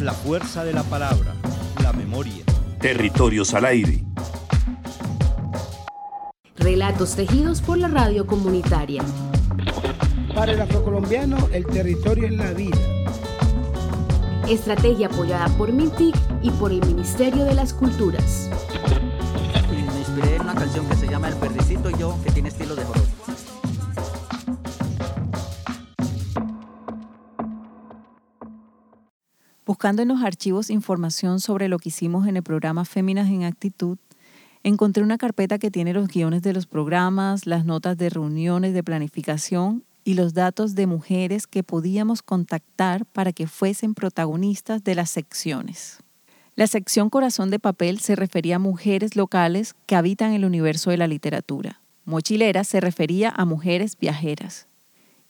La fuerza de la palabra, la memoria. Territorios al aire. Relatos tejidos por la radio comunitaria. Para el afrocolombiano, el territorio es la vida. Estrategia apoyada por MINTIC y por el Ministerio de las Culturas. Buscando en los archivos información sobre lo que hicimos en el programa Féminas en Actitud, encontré una carpeta que tiene los guiones de los programas, las notas de reuniones de planificación y los datos de mujeres que podíamos contactar para que fuesen protagonistas de las secciones. La sección Corazón de Papel se refería a mujeres locales que habitan el universo de la literatura. Mochilera se refería a mujeres viajeras.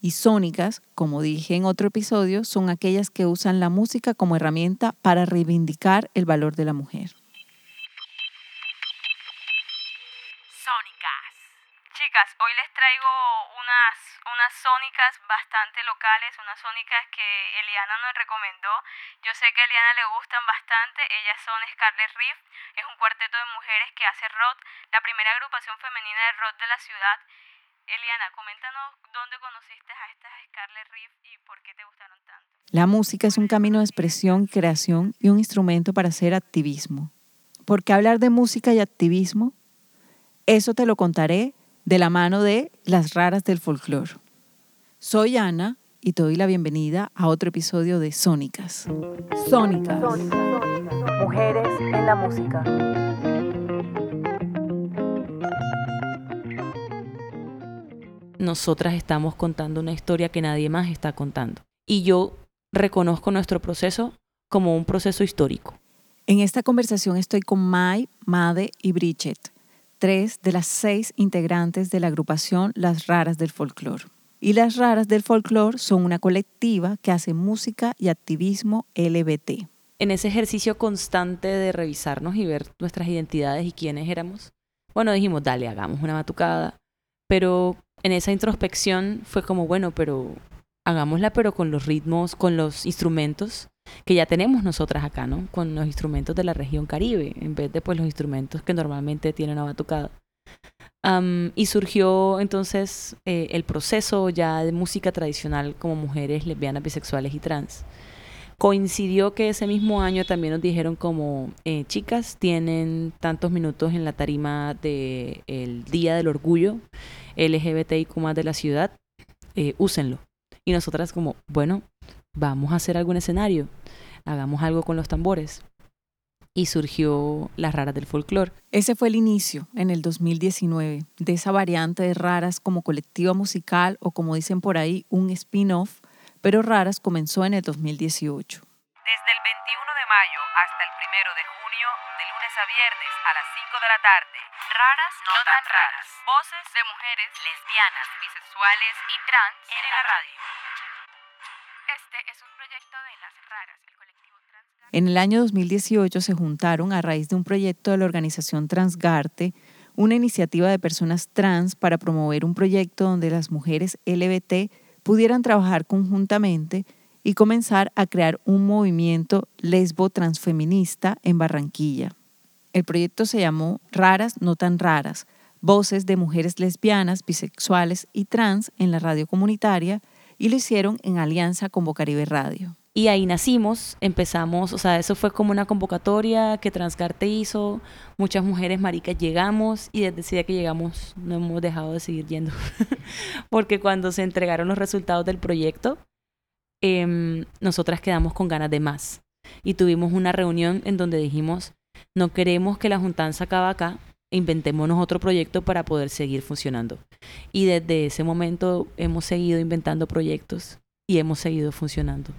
Y sónicas, como dije en otro episodio, son aquellas que usan la música como herramienta para reivindicar el valor de la mujer. Sónicas. Chicas, hoy les traigo unas, unas sónicas bastante locales, unas sónicas que Eliana nos recomendó. Yo sé que a Eliana le gustan bastante. Ellas son Scarlet Reef, es un cuarteto de mujeres que hace rock, la primera agrupación femenina de rock de la ciudad. Eliana, coméntanos dónde conociste a estas Scarlet Reef y por qué te gustaron tanto. La música es un camino de expresión, creación y un instrumento para hacer activismo. ¿Por qué hablar de música y activismo? Eso te lo contaré de la mano de las raras del folclore. Soy Ana y te doy la bienvenida a otro episodio de Sónicas. Sónicas. Mujeres en la música. Nosotras estamos contando una historia que nadie más está contando. Y yo reconozco nuestro proceso como un proceso histórico. En esta conversación estoy con Mai, Made y Bridget, tres de las seis integrantes de la agrupación Las Raras del Folclore. Y Las Raras del Folclore son una colectiva que hace música y activismo LBT. En ese ejercicio constante de revisarnos y ver nuestras identidades y quiénes éramos, bueno, dijimos, dale, hagamos una batucada. Pero en esa introspección fue como, bueno, pero hagámosla, pero con los ritmos, con los instrumentos que ya tenemos nosotras acá, ¿no? Con los instrumentos de la región Caribe, en vez de pues los instrumentos que normalmente tiene una batucada. y surgió entonces eh, el proceso ya de música tradicional como mujeres lesbianas, bisexuales y trans. Coincidió que ese mismo año también nos dijeron como eh, chicas tienen tantos minutos en la tarima del el Día del Orgullo LGBTIQ más de la ciudad, eh, úsenlo. Y nosotras como, bueno, vamos a hacer algún escenario, hagamos algo con los tambores. Y surgió Las Raras del Folclore. Ese fue el inicio, en el 2019, de esa variante de Raras como colectiva musical o como dicen por ahí, un spin-off, pero Raras comenzó en el 2018. Desde el 21 de mayo hasta el 1 de junio, a viernes a las 5 de la tarde, raras, no, tan raras. Voces de mujeres lesbianas, bisexuales y trans en la radio. Este es un proyecto de las raras, el colectivo Transgarte. En el año 2018 se juntaron a raíz de un proyecto de la organización Transgarte, una iniciativa de personas trans para promover un proyecto donde las mujeres LBT pudieran trabajar conjuntamente y comenzar a crear un movimiento lesbo transfeminista en Barranquilla. El proyecto se llamó Raras, no tan raras, voces de mujeres lesbianas, bisexuales y trans en la radio comunitaria y lo hicieron en alianza con Bocaribe Radio. Y ahí nacimos, empezamos, o sea, eso fue como una convocatoria que Transgarte hizo, muchas mujeres maricas llegamos y desde ese día que llegamos no hemos dejado de seguir yendo, porque cuando se entregaron los resultados del proyecto, em, nosotras quedamos con ganas de más y tuvimos una reunión en donde dijimos, no queremos que la juntanza acabe acá, inventémonos otro proyecto para poder seguir funcionando. Y desde ese momento hemos seguido inventando proyectos y hemos seguido funcionando.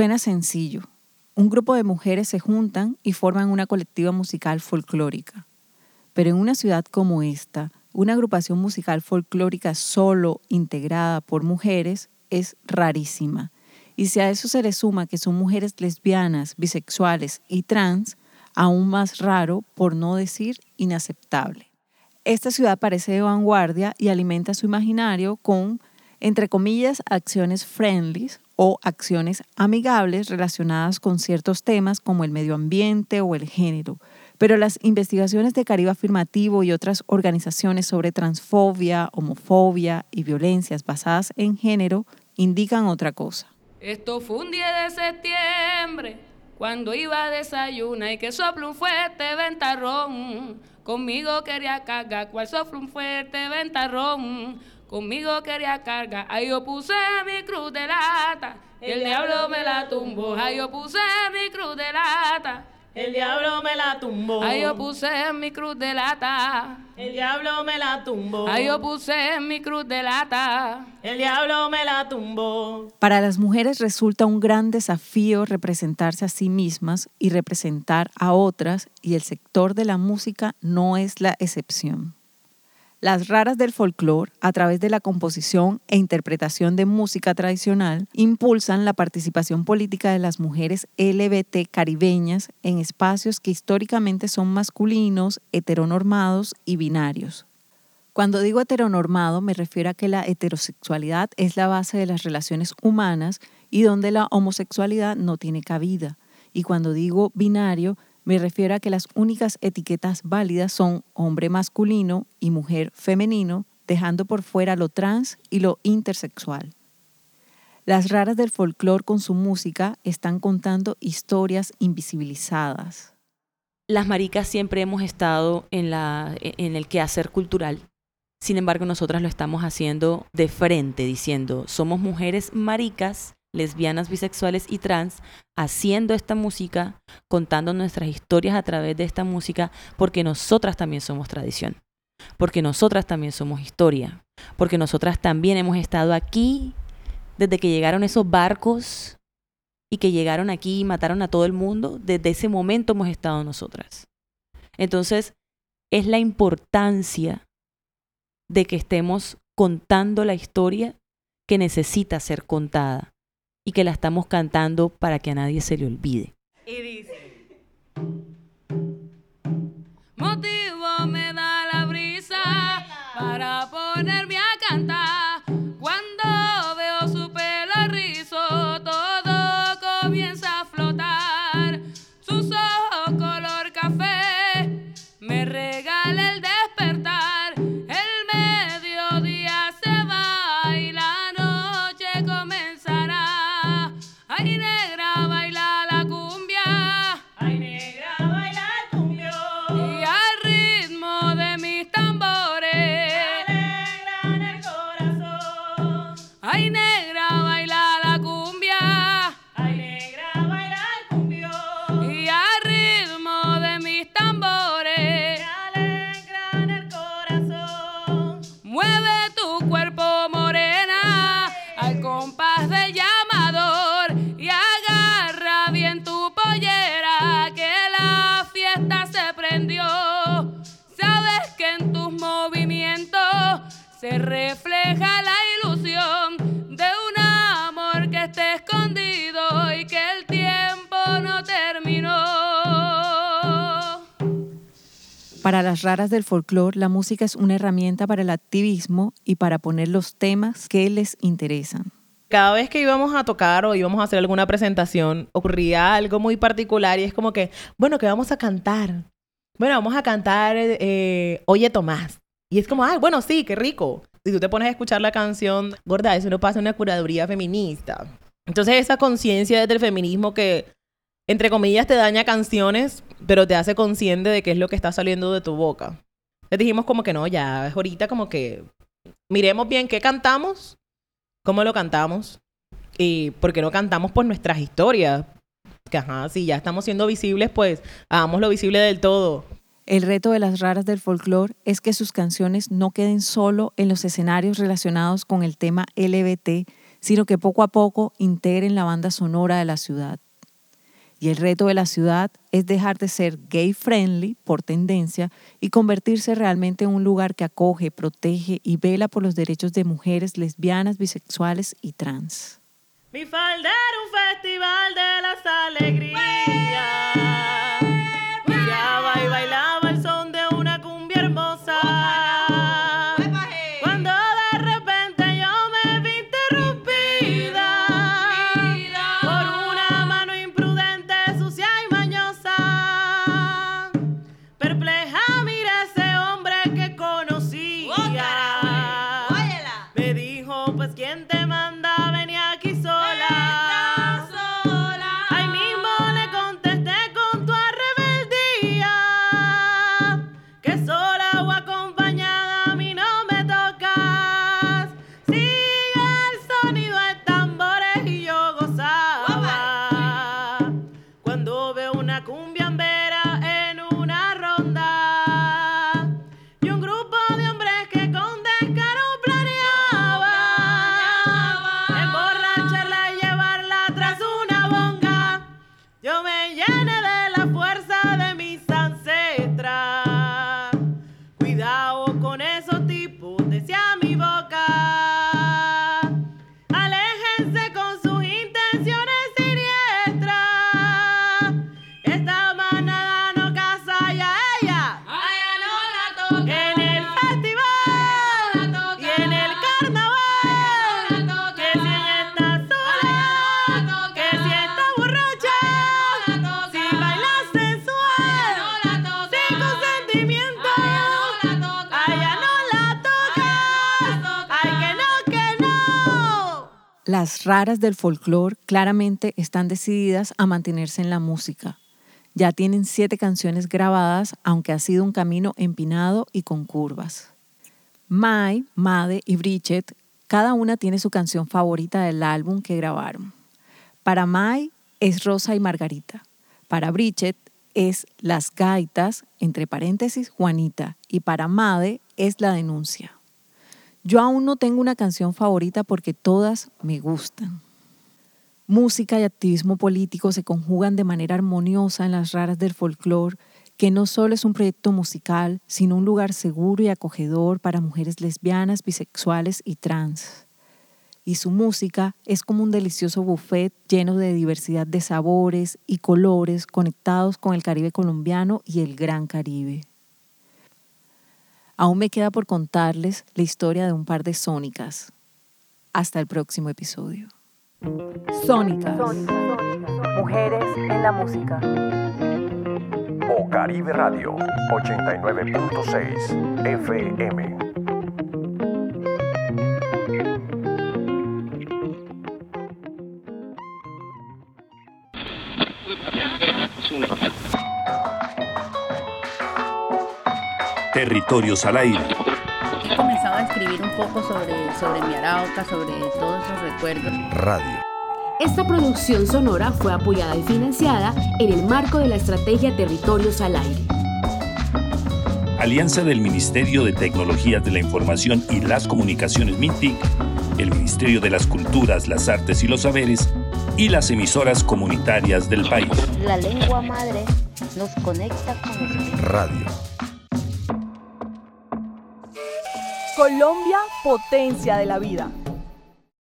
Suena sencillo, un grupo de mujeres se juntan y forman una colectiva musical folclórica. Pero en una ciudad como esta, una agrupación musical folclórica solo integrada por mujeres es rarísima. Y si a eso se le suma que son mujeres lesbianas, bisexuales y trans, aún más raro, por no decir inaceptable. Esta ciudad parece de vanguardia y alimenta su imaginario con, entre comillas, acciones friendly o acciones amigables relacionadas con ciertos temas como el medio ambiente o el género. Pero las investigaciones de Caribe Afirmativo y otras organizaciones sobre transfobia, homofobia y violencias basadas en género indican otra cosa. Esto fue un día de septiembre, cuando iba a desayunar y que sopla un fuerte ventarrón. Conmigo quería cargar, cual sopla un fuerte ventarrón. Conmigo quería cargar, ahí yo puse mi cruz de lata. El diablo me la tumbó, ahí yo puse mi cruz de lata. El diablo me la tumbó. Ahí yo puse mi cruz de lata. El diablo me la tumbó. Ahí yo puse mi cruz de lata. El diablo me la tumbó. Para las mujeres resulta un gran desafío representarse a sí mismas y representar a otras y el sector de la música no es la excepción. Las raras del folclore, a través de la composición e interpretación de música tradicional, impulsan la participación política de las mujeres LBT caribeñas en espacios que históricamente son masculinos, heteronormados y binarios. Cuando digo heteronormado me refiero a que la heterosexualidad es la base de las relaciones humanas y donde la homosexualidad no tiene cabida. Y cuando digo binario me refiero a que las únicas etiquetas válidas son hombre masculino y mujer femenino, dejando por fuera lo trans y lo intersexual. Las raras del folclore con su música están contando historias invisibilizadas. Las maricas siempre hemos estado en, la, en el quehacer cultural. Sin embargo, nosotras lo estamos haciendo de frente, diciendo, somos mujeres maricas lesbianas, bisexuales y trans haciendo esta música, contando nuestras historias a través de esta música, porque nosotras también somos tradición, porque nosotras también somos historia, porque nosotras también hemos estado aquí desde que llegaron esos barcos y que llegaron aquí y mataron a todo el mundo, desde ese momento hemos estado nosotras. Entonces, es la importancia de que estemos contando la historia que necesita ser contada y que la estamos cantando para que a nadie se le olvide. Y dice, motivo me da la brisa para ponerme a Mueve tu cuerpo morena al compás del llamador Para las raras del folclore, la música es una herramienta para el activismo y para poner los temas que les interesan. Cada vez que íbamos a tocar o íbamos a hacer alguna presentación, ocurría algo muy particular y es como que, bueno, que vamos a cantar. Bueno, vamos a cantar eh, Oye Tomás. Y es como, ay, bueno, sí, qué rico. Si tú te pones a escuchar la canción, gorda, eso no pasa en una curaduría feminista. Entonces esa conciencia desde el feminismo que, entre comillas, te daña canciones, pero te hace consciente de qué es lo que está saliendo de tu boca. Les dijimos como que no, ya es ahorita como que miremos bien qué cantamos, cómo lo cantamos y por qué no cantamos por nuestras historias. Que ajá, si ya estamos siendo visibles, pues hagámoslo visible del todo. El reto de las raras del folclore es que sus canciones no queden solo en los escenarios relacionados con el tema LBT, sino que poco a poco integren la banda sonora de la ciudad. Y el reto de la ciudad es dejar de ser gay friendly por tendencia y convertirse realmente en un lugar que acoge, protege y vela por los derechos de mujeres lesbianas, bisexuales y trans. Mi un festival de las alegrías. Las raras del folclore claramente están decididas a mantenerse en la música. Ya tienen siete canciones grabadas, aunque ha sido un camino empinado y con curvas. Mai, Made y Bridget, cada una tiene su canción favorita del álbum que grabaron. Para Mai es Rosa y Margarita. Para Bridget es Las Gaitas, entre paréntesis, Juanita. Y para Made es La Denuncia. Yo aún no tengo una canción favorita porque todas me gustan. Música y activismo político se conjugan de manera armoniosa en las raras del folclore, que no solo es un proyecto musical, sino un lugar seguro y acogedor para mujeres lesbianas, bisexuales y trans. Y su música es como un delicioso buffet lleno de diversidad de sabores y colores conectados con el Caribe colombiano y el Gran Caribe. Aún me queda por contarles la historia de un par de sónicas. Hasta el próximo episodio. Sónicas. Mujeres en la música. O Caribe Radio 89.6 FM. Territorios al aire. He comenzado a escribir un poco sobre, sobre mi arauca, sobre todos esos recuerdos. Radio. Esta producción sonora fue apoyada y financiada en el marco de la estrategia Territorios al Aire. Alianza del Ministerio de Tecnologías de la Información y las Comunicaciones MINTIC, el Ministerio de las Culturas, las Artes y los Saberes y las emisoras comunitarias del país. La lengua madre nos conecta con el Radio. Colombia, potencia de la vida.